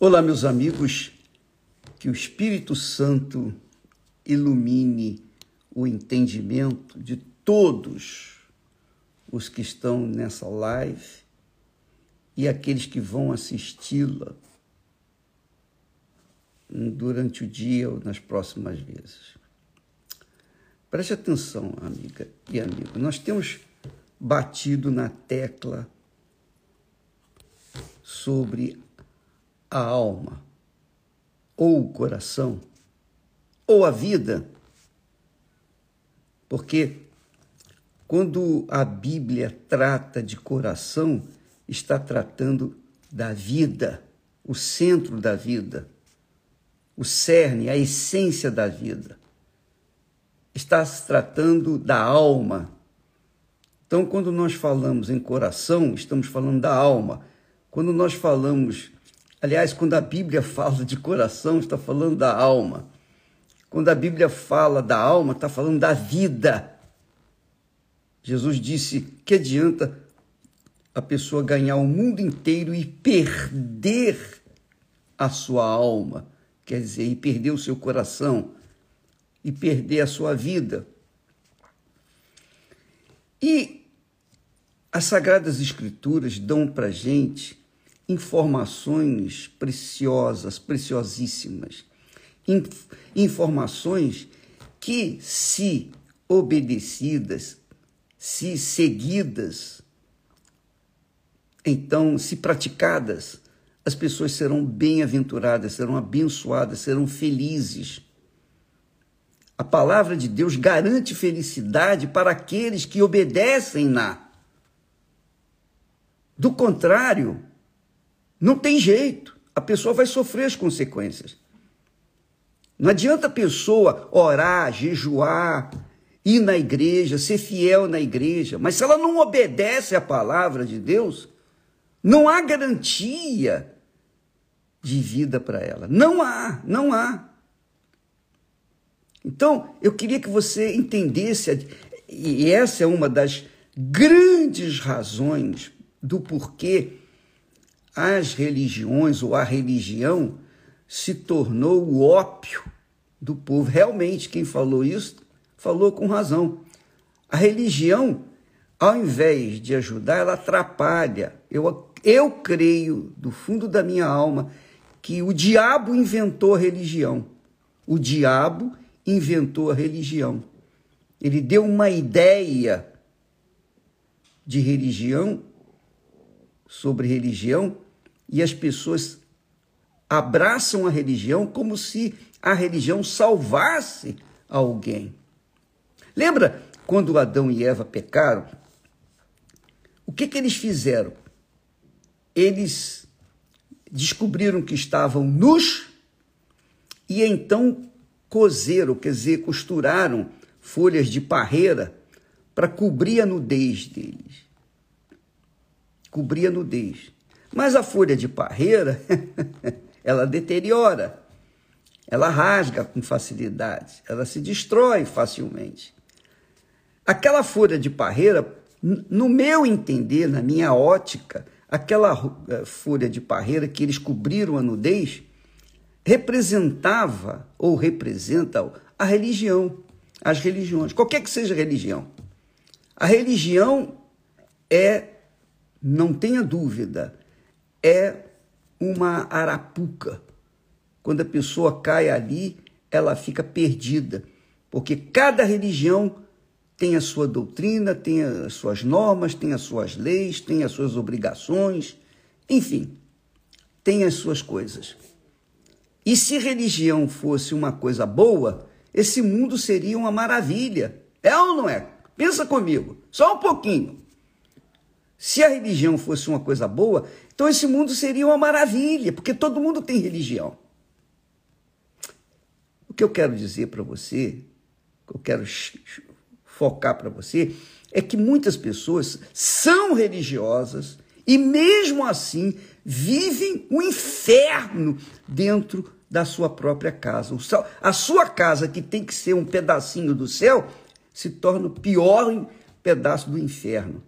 Olá, meus amigos, que o Espírito Santo ilumine o entendimento de todos os que estão nessa live e aqueles que vão assisti-la durante o dia ou nas próximas vezes. Preste atenção, amiga e amigo. Nós temos batido na tecla sobre a alma, ou o coração, ou a vida. Porque quando a Bíblia trata de coração, está tratando da vida, o centro da vida, o cerne, a essência da vida. Está se tratando da alma. Então, quando nós falamos em coração, estamos falando da alma. Quando nós falamos Aliás, quando a Bíblia fala de coração, está falando da alma. Quando a Bíblia fala da alma, está falando da vida. Jesus disse: que adianta a pessoa ganhar o mundo inteiro e perder a sua alma? Quer dizer, e perder o seu coração, e perder a sua vida. E as Sagradas Escrituras dão para gente informações preciosas, preciosíssimas. informações que, se obedecidas, se seguidas, então, se praticadas, as pessoas serão bem-aventuradas, serão abençoadas, serão felizes. A palavra de Deus garante felicidade para aqueles que obedecem-na. Do contrário, não tem jeito. A pessoa vai sofrer as consequências. Não adianta a pessoa orar, jejuar, ir na igreja, ser fiel na igreja, mas se ela não obedece à palavra de Deus, não há garantia de vida para ela. Não há, não há. Então, eu queria que você entendesse, e essa é uma das grandes razões do porquê as religiões ou a religião se tornou o ópio do povo. Realmente, quem falou isso falou com razão. A religião, ao invés de ajudar, ela atrapalha. Eu, eu creio, do fundo da minha alma, que o diabo inventou a religião. O diabo inventou a religião. Ele deu uma ideia de religião, sobre religião, e as pessoas abraçam a religião como se a religião salvasse alguém. Lembra quando Adão e Eva pecaram? O que, que eles fizeram? Eles descobriram que estavam nus e então cozeram, quer dizer, costuraram folhas de parreira para cobrir a nudez deles. Cobrir a nudez. Mas a folha de parreira, ela deteriora, ela rasga com facilidade, ela se destrói facilmente. Aquela folha de parreira, no meu entender, na minha ótica, aquela eh, folha de parreira que eles cobriram a nudez, representava ou representa a religião, as religiões, qualquer que seja a religião. A religião é, não tenha dúvida, é uma arapuca. Quando a pessoa cai ali, ela fica perdida, porque cada religião tem a sua doutrina, tem as suas normas, tem as suas leis, tem as suas obrigações, enfim, tem as suas coisas. E se religião fosse uma coisa boa, esse mundo seria uma maravilha. É ou não é? Pensa comigo, só um pouquinho. Se a religião fosse uma coisa boa, então esse mundo seria uma maravilha, porque todo mundo tem religião. O que eu quero dizer para você, o que eu quero focar para você, é que muitas pessoas são religiosas e, mesmo assim, vivem o um inferno dentro da sua própria casa. A sua casa, que tem que ser um pedacinho do céu, se torna o pior pedaço do inferno.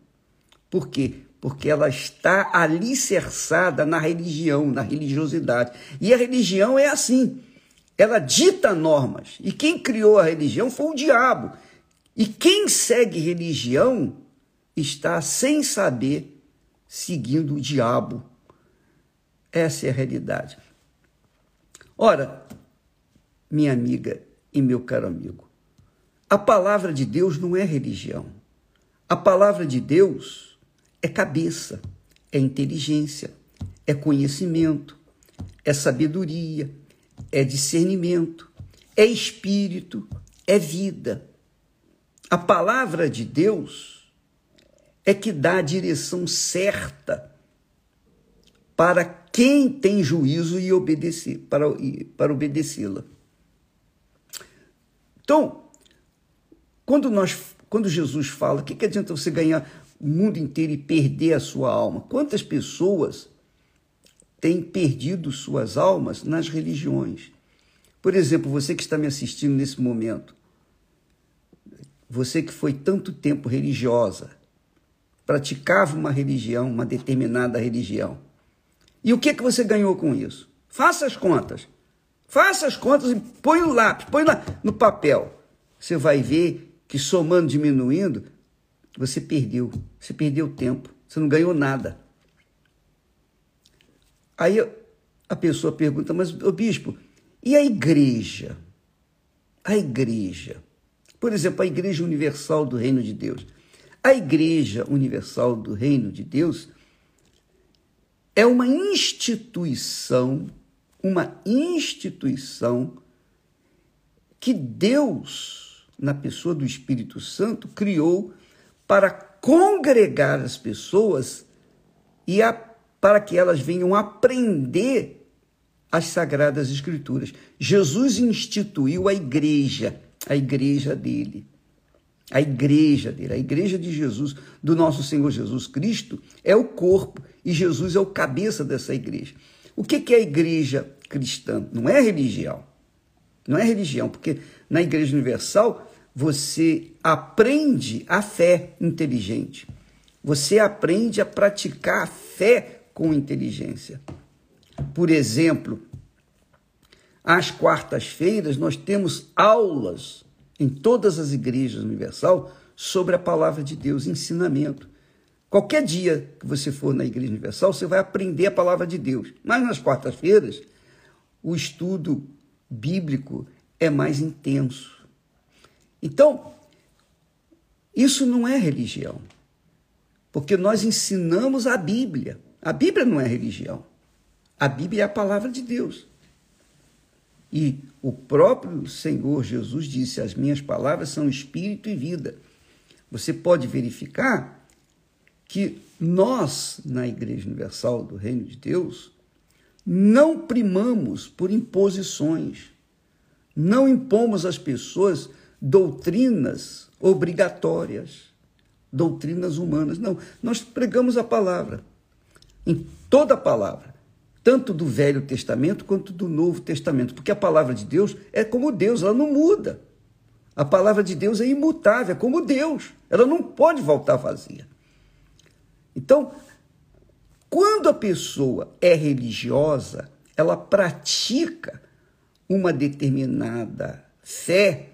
Por quê? Porque ela está alicerçada na religião, na religiosidade. E a religião é assim, ela dita normas. E quem criou a religião foi o diabo. E quem segue religião está sem saber seguindo o diabo. Essa é a realidade. Ora, minha amiga e meu caro amigo, a palavra de Deus não é religião. A palavra de Deus é cabeça, é inteligência, é conhecimento, é sabedoria, é discernimento, é espírito, é vida. A palavra de Deus é que dá a direção certa para quem tem juízo e obedecer, para, para obedecê-la. Então, quando nós, quando Jesus fala, o que, que adianta você ganhar o mundo inteiro e perder a sua alma. Quantas pessoas têm perdido suas almas nas religiões? Por exemplo, você que está me assistindo nesse momento, você que foi tanto tempo religiosa, praticava uma religião, uma determinada religião. E o que que você ganhou com isso? Faça as contas. Faça as contas e põe o lápis, põe lá no papel. Você vai ver que somando, diminuindo, você perdeu. Você perdeu tempo. Você não ganhou nada. Aí a pessoa pergunta, mas o bispo, e a igreja? A igreja. Por exemplo, a Igreja Universal do Reino de Deus. A Igreja Universal do Reino de Deus é uma instituição, uma instituição que Deus, na pessoa do Espírito Santo, criou para congregar as pessoas e a, para que elas venham aprender as sagradas escrituras. Jesus instituiu a igreja, a igreja dele. A igreja dele, a igreja de Jesus, do nosso Senhor Jesus Cristo, é o corpo e Jesus é o cabeça dessa igreja. O que é a igreja cristã? Não é religião. Não é religião, porque na Igreja Universal você aprende a fé inteligente. Você aprende a praticar a fé com inteligência. Por exemplo, às quartas-feiras nós temos aulas em todas as igrejas universal sobre a palavra de Deus, ensinamento. Qualquer dia que você for na Igreja Universal, você vai aprender a palavra de Deus. Mas nas quartas-feiras, o estudo bíblico é mais intenso. Então, isso não é religião, porque nós ensinamos a Bíblia. A Bíblia não é religião. A Bíblia é a palavra de Deus. E o próprio Senhor Jesus disse: As minhas palavras são espírito e vida. Você pode verificar que nós, na Igreja Universal do Reino de Deus, não primamos por imposições, não impomos às pessoas doutrinas obrigatórias, doutrinas humanas. Não, nós pregamos a palavra, em toda a palavra, tanto do Velho Testamento quanto do Novo Testamento, porque a palavra de Deus é como Deus, ela não muda. A palavra de Deus é imutável, é como Deus, ela não pode voltar vazia. Então, quando a pessoa é religiosa, ela pratica uma determinada fé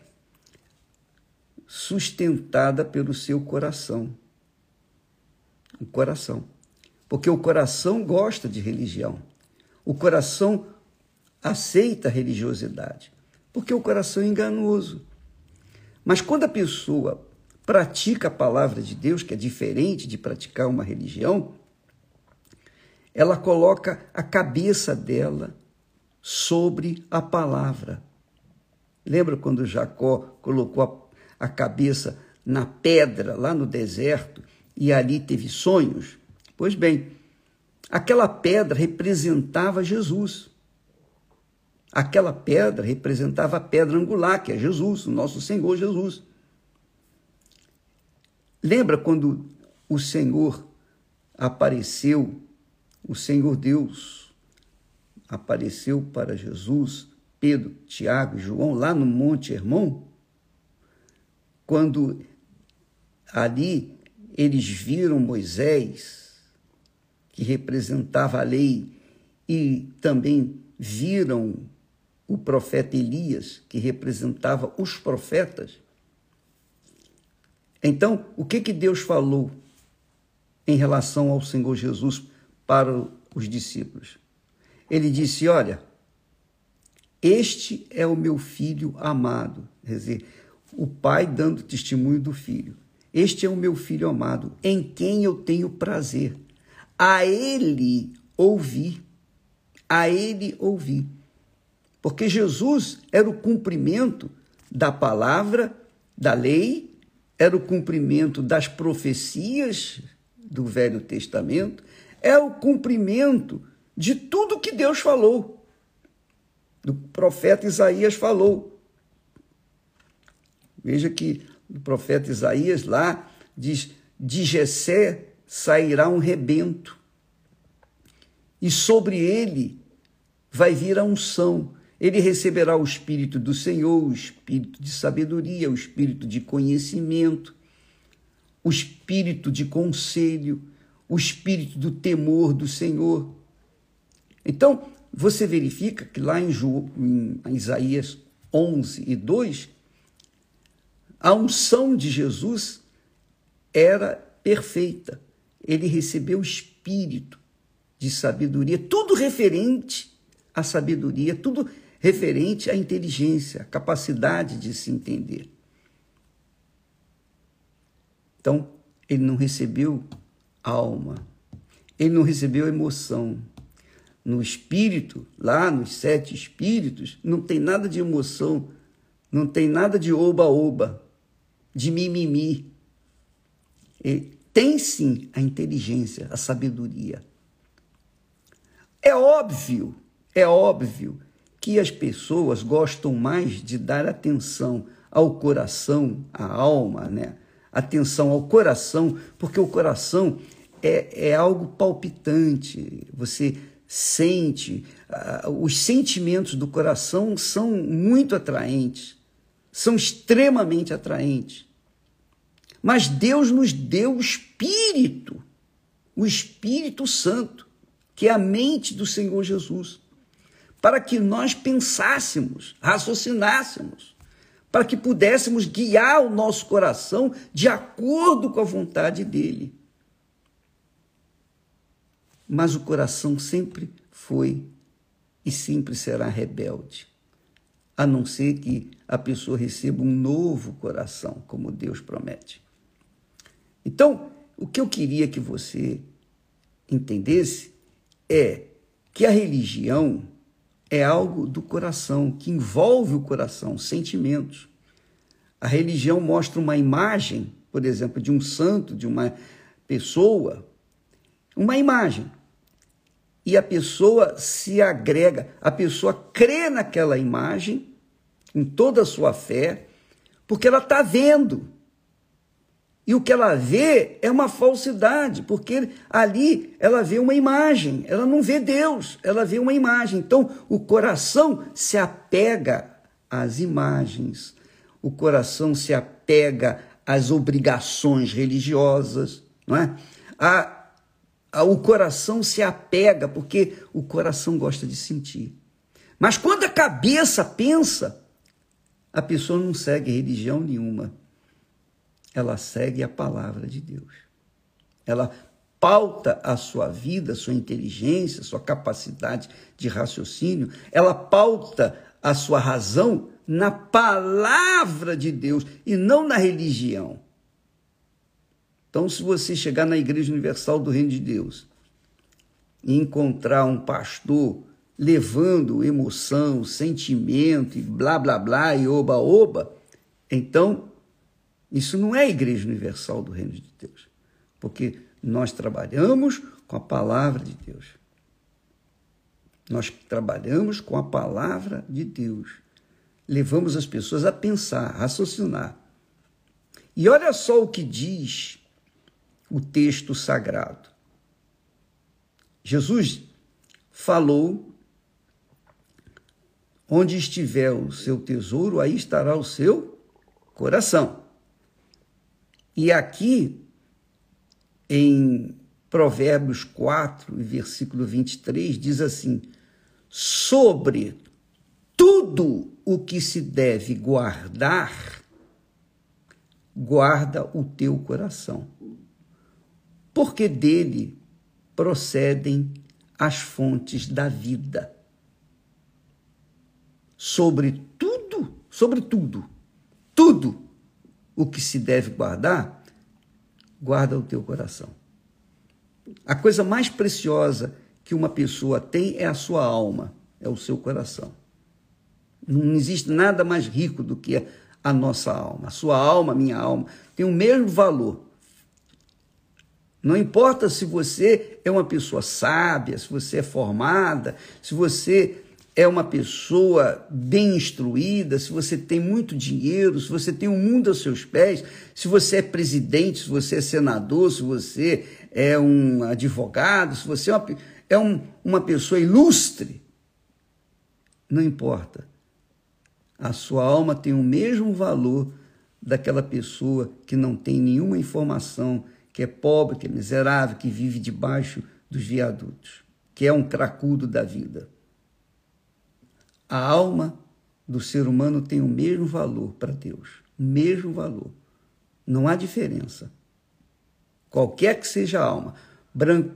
sustentada pelo seu coração. O coração. Porque o coração gosta de religião. O coração aceita a religiosidade. Porque o coração é enganoso. Mas quando a pessoa pratica a palavra de Deus, que é diferente de praticar uma religião, ela coloca a cabeça dela sobre a palavra. Lembra quando Jacó colocou a cabeça na pedra lá no deserto e ali teve sonhos? Pois bem, aquela pedra representava Jesus. Aquela pedra representava a pedra angular, que é Jesus, o nosso Senhor Jesus. Lembra quando o Senhor apareceu, o Senhor Deus apareceu para Jesus, Pedro, Tiago e João lá no Monte Hermon? Quando ali eles viram Moisés que representava a lei, e também viram o profeta Elias, que representava os profetas. Então, o que, que Deus falou em relação ao Senhor Jesus para os discípulos? Ele disse: Olha, este é o meu filho amado. Quer dizer, o pai dando testemunho do filho. Este é o meu filho amado, em quem eu tenho prazer. A ele ouvi. A ele ouvi. Porque Jesus era o cumprimento da palavra, da lei, era o cumprimento das profecias do Velho Testamento, é o cumprimento de tudo que Deus falou. Do profeta Isaías falou. Veja que o profeta Isaías lá diz: de Jessé sairá um rebento, e sobre ele vai vir a unção. Ele receberá o espírito do Senhor, o espírito de sabedoria, o espírito de conhecimento, o espírito de conselho, o espírito do temor do Senhor. Então, você verifica que lá em, Ju, em Isaías 11 e 2, a unção de Jesus era perfeita. Ele recebeu o espírito de sabedoria, tudo referente à sabedoria, tudo referente à inteligência, à capacidade de se entender. Então, ele não recebeu alma, ele não recebeu emoção. No espírito, lá nos sete espíritos, não tem nada de emoção, não tem nada de oba-oba de mimimi. Tem sim a inteligência, a sabedoria. É óbvio, é óbvio que as pessoas gostam mais de dar atenção ao coração, à alma, né? Atenção ao coração, porque o coração é, é algo palpitante. Você sente, uh, os sentimentos do coração são muito atraentes são extremamente atraentes. Mas Deus nos deu o Espírito, o Espírito Santo, que é a mente do Senhor Jesus, para que nós pensássemos, raciocinássemos, para que pudéssemos guiar o nosso coração de acordo com a vontade dele. Mas o coração sempre foi e sempre será rebelde a não ser que a pessoa receba um novo coração, como Deus promete. Então, o que eu queria que você entendesse é que a religião é algo do coração, que envolve o coração, sentimentos. A religião mostra uma imagem, por exemplo, de um santo, de uma pessoa, uma imagem. E a pessoa se agrega, a pessoa crê naquela imagem com toda a sua fé, porque ela está vendo. E o que ela vê é uma falsidade, porque ali ela vê uma imagem, ela não vê Deus, ela vê uma imagem. Então, o coração se apega às imagens, o coração se apega às obrigações religiosas, não é? A, a, o coração se apega, porque o coração gosta de sentir. Mas quando a cabeça pensa, a pessoa não segue religião nenhuma. Ela segue a palavra de Deus. Ela pauta a sua vida, sua inteligência, sua capacidade de raciocínio, ela pauta a sua razão na palavra de Deus e não na religião. Então, se você chegar na Igreja Universal do Reino de Deus e encontrar um pastor levando emoção, sentimento e blá blá blá e oba oba, então isso não é a Igreja Universal do Reino de Deus, porque nós trabalhamos com a palavra de Deus. Nós trabalhamos com a palavra de Deus. Levamos as pessoas a pensar, a raciocinar. E olha só o que diz o texto sagrado. Jesus falou Onde estiver o seu tesouro, aí estará o seu coração. E aqui, em Provérbios 4, versículo 23, diz assim: Sobre tudo o que se deve guardar, guarda o teu coração, porque dele procedem as fontes da vida. Sobre tudo, sobre tudo, tudo o que se deve guardar, guarda o teu coração. A coisa mais preciosa que uma pessoa tem é a sua alma, é o seu coração. Não existe nada mais rico do que a nossa alma. A sua alma, a minha alma, tem o mesmo valor. Não importa se você é uma pessoa sábia, se você é formada, se você é uma pessoa bem instruída, se você tem muito dinheiro, se você tem o mundo aos seus pés, se você é presidente, se você é senador, se você é um advogado, se você é uma, é um, uma pessoa ilustre, não importa. A sua alma tem o mesmo valor daquela pessoa que não tem nenhuma informação, que é pobre, que é miserável, que vive debaixo dos viadutos, que é um cracudo da vida. A alma do ser humano tem o mesmo valor para Deus, o mesmo valor. Não há diferença. Qualquer que seja a alma, branco,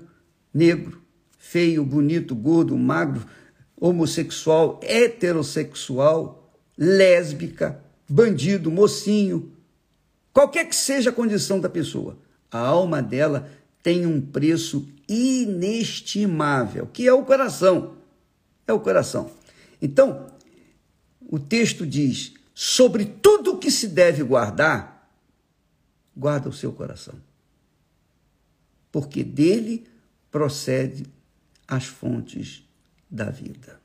negro, feio, bonito, gordo, magro, homossexual, heterossexual, lésbica, bandido, mocinho, qualquer que seja a condição da pessoa, a alma dela tem um preço inestimável, que é o coração. É o coração. Então, o texto diz: sobre tudo que se deve guardar, guarda o seu coração. Porque dele procede as fontes da vida.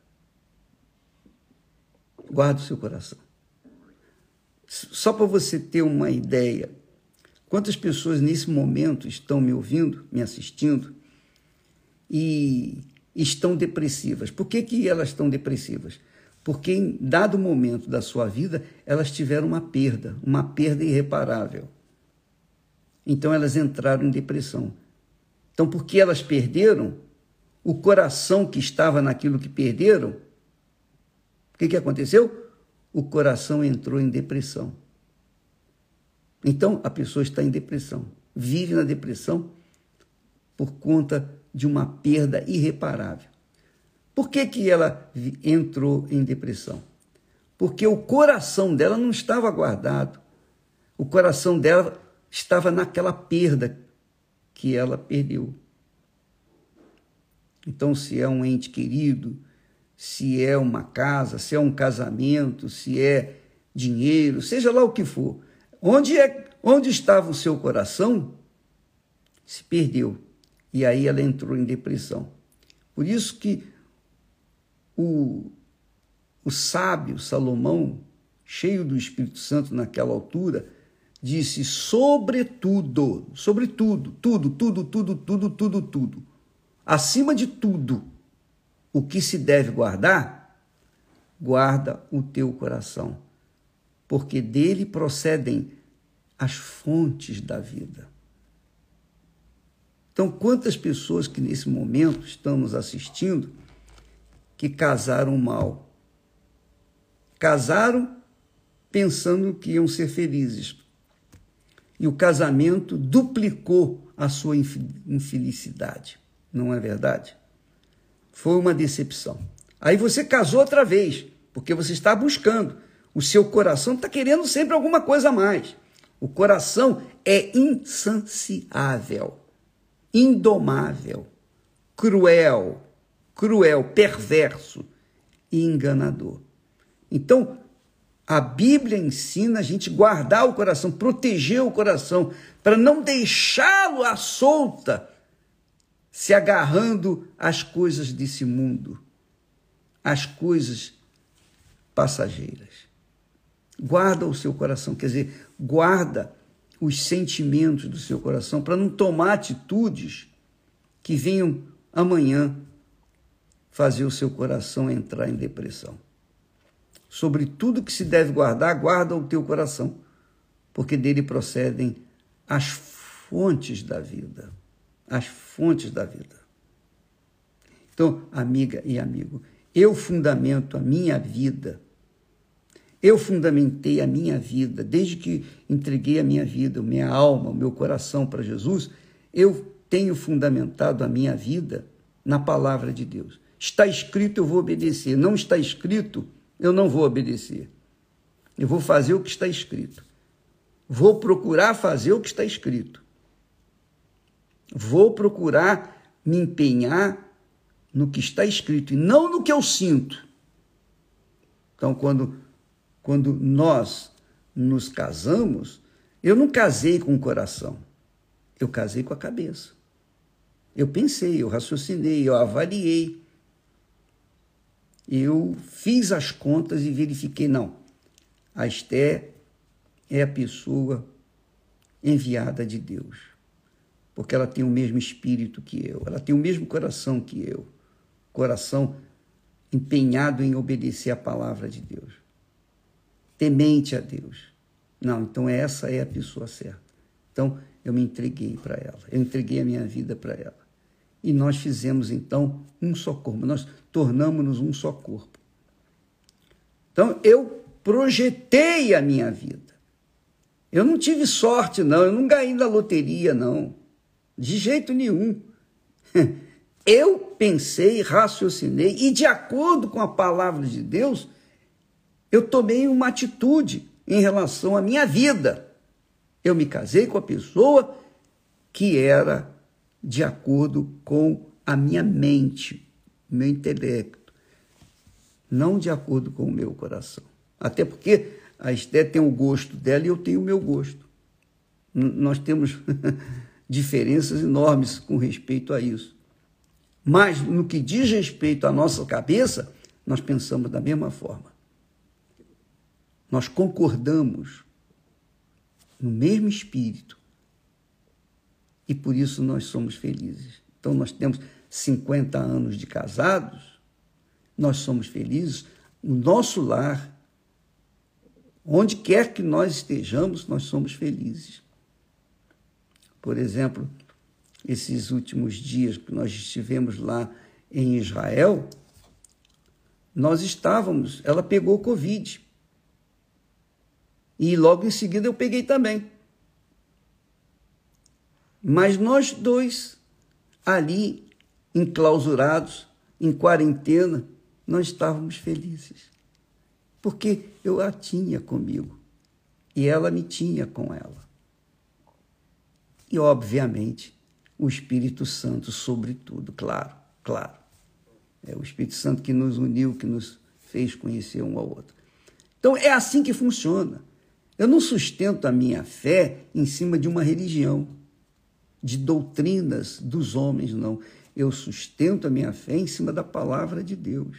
Guarda o seu coração. Só para você ter uma ideia, quantas pessoas nesse momento estão me ouvindo, me assistindo, e estão depressivas. Por que, que elas estão depressivas? Porque em dado momento da sua vida, elas tiveram uma perda, uma perda irreparável. Então elas entraram em depressão. Então, porque elas perderam, o coração que estava naquilo que perderam, o que, que aconteceu? O coração entrou em depressão. Então a pessoa está em depressão, vive na depressão por conta de uma perda irreparável. Por que, que ela entrou em depressão? Porque o coração dela não estava guardado. O coração dela estava naquela perda que ela perdeu. Então, se é um ente querido, se é uma casa, se é um casamento, se é dinheiro, seja lá o que for, onde é onde estava o seu coração, se perdeu. E aí ela entrou em depressão. Por isso que o, o sábio Salomão, cheio do Espírito Santo naquela altura, disse: sobretudo, sobretudo, tudo, tudo, tudo, tudo, tudo, tudo, acima de tudo, o que se deve guardar, guarda o teu coração, porque dele procedem as fontes da vida. Então, quantas pessoas que nesse momento estão nos assistindo que casaram mal? Casaram pensando que iam ser felizes. E o casamento duplicou a sua infelicidade. Não é verdade? Foi uma decepção. Aí você casou outra vez, porque você está buscando. O seu coração está querendo sempre alguma coisa a mais. O coração é insaciável indomável, cruel, cruel, perverso e enganador. Então, a Bíblia ensina a gente guardar o coração, proteger o coração, para não deixá-lo à solta, se agarrando às coisas desse mundo, às coisas passageiras. Guarda o seu coração, quer dizer, guarda os sentimentos do seu coração, para não tomar atitudes que venham amanhã fazer o seu coração entrar em depressão. Sobre tudo que se deve guardar, guarda o teu coração, porque dele procedem as fontes da vida. as fontes da vida. Então, amiga e amigo, eu fundamento a minha vida. Eu fundamentei a minha vida, desde que entreguei a minha vida, minha alma, o meu coração para Jesus, eu tenho fundamentado a minha vida na palavra de Deus. Está escrito, eu vou obedecer. Não está escrito, eu não vou obedecer. Eu vou fazer o que está escrito. Vou procurar fazer o que está escrito. Vou procurar me empenhar no que está escrito e não no que eu sinto. Então, quando, quando nós nos casamos, eu não casei com o coração, eu casei com a cabeça. Eu pensei, eu raciocinei, eu avaliei. Eu fiz as contas e verifiquei, não, a Esté é a pessoa enviada de Deus, porque ela tem o mesmo espírito que eu, ela tem o mesmo coração que eu coração empenhado em obedecer a palavra de Deus, temente a Deus. Não, então essa é a pessoa certa. Então eu me entreguei para ela, eu entreguei a minha vida para ela. E nós fizemos então um só corpo, nós tornamos-nos um só corpo. Então eu projetei a minha vida. Eu não tive sorte, não, eu não ganhei na loteria, não, de jeito nenhum. Eu pensei, raciocinei e, de acordo com a palavra de Deus, eu tomei uma atitude em relação à minha vida. Eu me casei com a pessoa que era de acordo com a minha mente, meu intelecto, não de acordo com o meu coração. Até porque a Esté tem o gosto dela e eu tenho o meu gosto. Nós temos diferenças enormes com respeito a isso. Mas no que diz respeito à nossa cabeça, nós pensamos da mesma forma. Nós concordamos no mesmo espírito. E por isso nós somos felizes. Então nós temos 50 anos de casados, nós somos felizes, o nosso lar, onde quer que nós estejamos, nós somos felizes. Por exemplo, esses últimos dias que nós estivemos lá em Israel, nós estávamos, ela pegou Covid. E logo em seguida eu peguei também. Mas nós dois, ali, enclausurados, em quarentena, nós estávamos felizes. Porque eu a tinha comigo e ela me tinha com ela. E, obviamente, o Espírito Santo sobre tudo, claro, claro. É o Espírito Santo que nos uniu, que nos fez conhecer um ao outro. Então é assim que funciona. Eu não sustento a minha fé em cima de uma religião, de doutrinas dos homens, não. Eu sustento a minha fé em cima da palavra de Deus.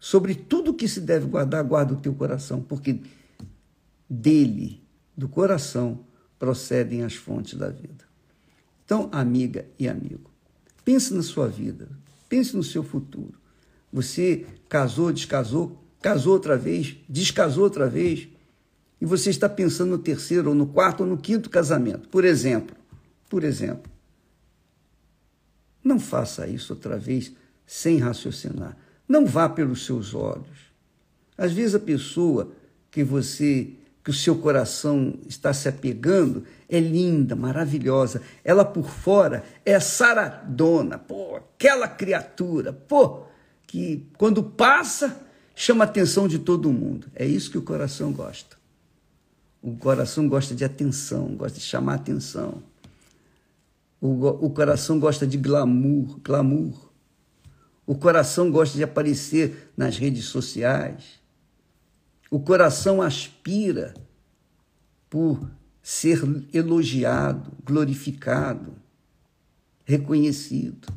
Sobre tudo que se deve guardar, guarda o teu coração, porque dele, do coração, procedem as fontes da vida. Então, amiga e amigo, pense na sua vida, pense no seu futuro. Você casou, descasou, casou outra vez, descasou outra vez, e você está pensando no terceiro, ou no quarto, ou no quinto casamento. Por exemplo, por exemplo, não faça isso outra vez sem raciocinar. Não vá pelos seus olhos. Às vezes a pessoa que você que o seu coração está se apegando é linda, maravilhosa. Ela por fora é saradona, pô, aquela criatura, pô, que quando passa chama a atenção de todo mundo. É isso que o coração gosta. O coração gosta de atenção, gosta de chamar atenção. O, o coração gosta de glamour, glamour. O coração gosta de aparecer nas redes sociais. O coração aspira por ser elogiado, glorificado, reconhecido.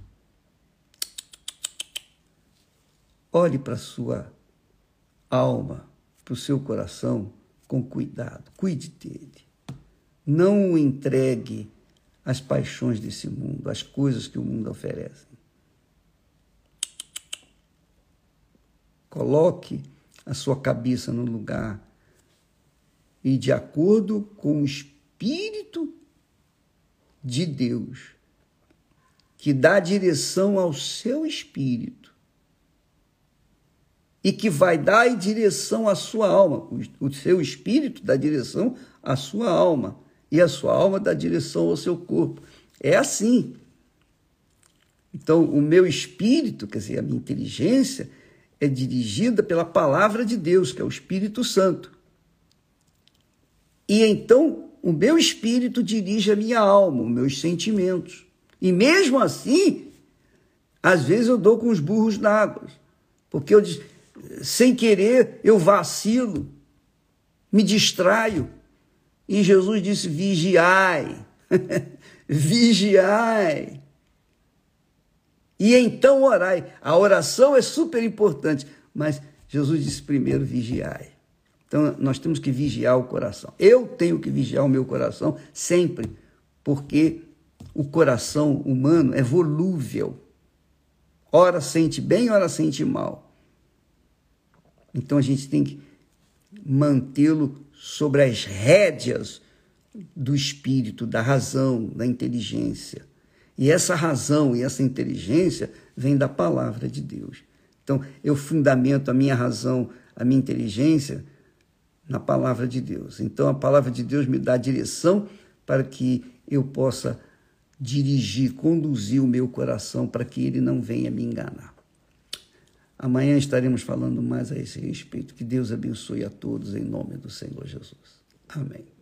Olhe para a sua alma, para o seu coração com cuidado, cuide dele. Não o entregue às paixões desse mundo, às coisas que o mundo oferece. Coloque a sua cabeça no lugar e de acordo com o espírito de Deus, que dá direção ao seu espírito e que vai dar direção à sua alma. O seu espírito dá direção à sua alma e a sua alma dá direção ao seu corpo. É assim. Então, o meu espírito, quer dizer, a minha inteligência, é dirigida pela palavra de Deus, que é o Espírito Santo. E então, o meu espírito dirige a minha alma, os meus sentimentos. E mesmo assim, às vezes eu dou com os burros na água, porque eu, sem querer, eu vacilo, me distraio. E Jesus disse: vigiai, vigiai. E então orai. A oração é super importante, mas Jesus disse primeiro: vigiai. Então nós temos que vigiar o coração. Eu tenho que vigiar o meu coração sempre, porque o coração humano é volúvel. Ora sente bem, ora sente mal. Então a gente tem que mantê-lo sobre as rédeas do espírito, da razão, da inteligência. E essa razão e essa inteligência vem da palavra de Deus. Então, eu fundamento a minha razão, a minha inteligência na palavra de Deus. Então, a palavra de Deus me dá direção para que eu possa dirigir, conduzir o meu coração para que ele não venha me enganar. Amanhã estaremos falando mais a esse respeito. Que Deus abençoe a todos em nome do Senhor Jesus. Amém.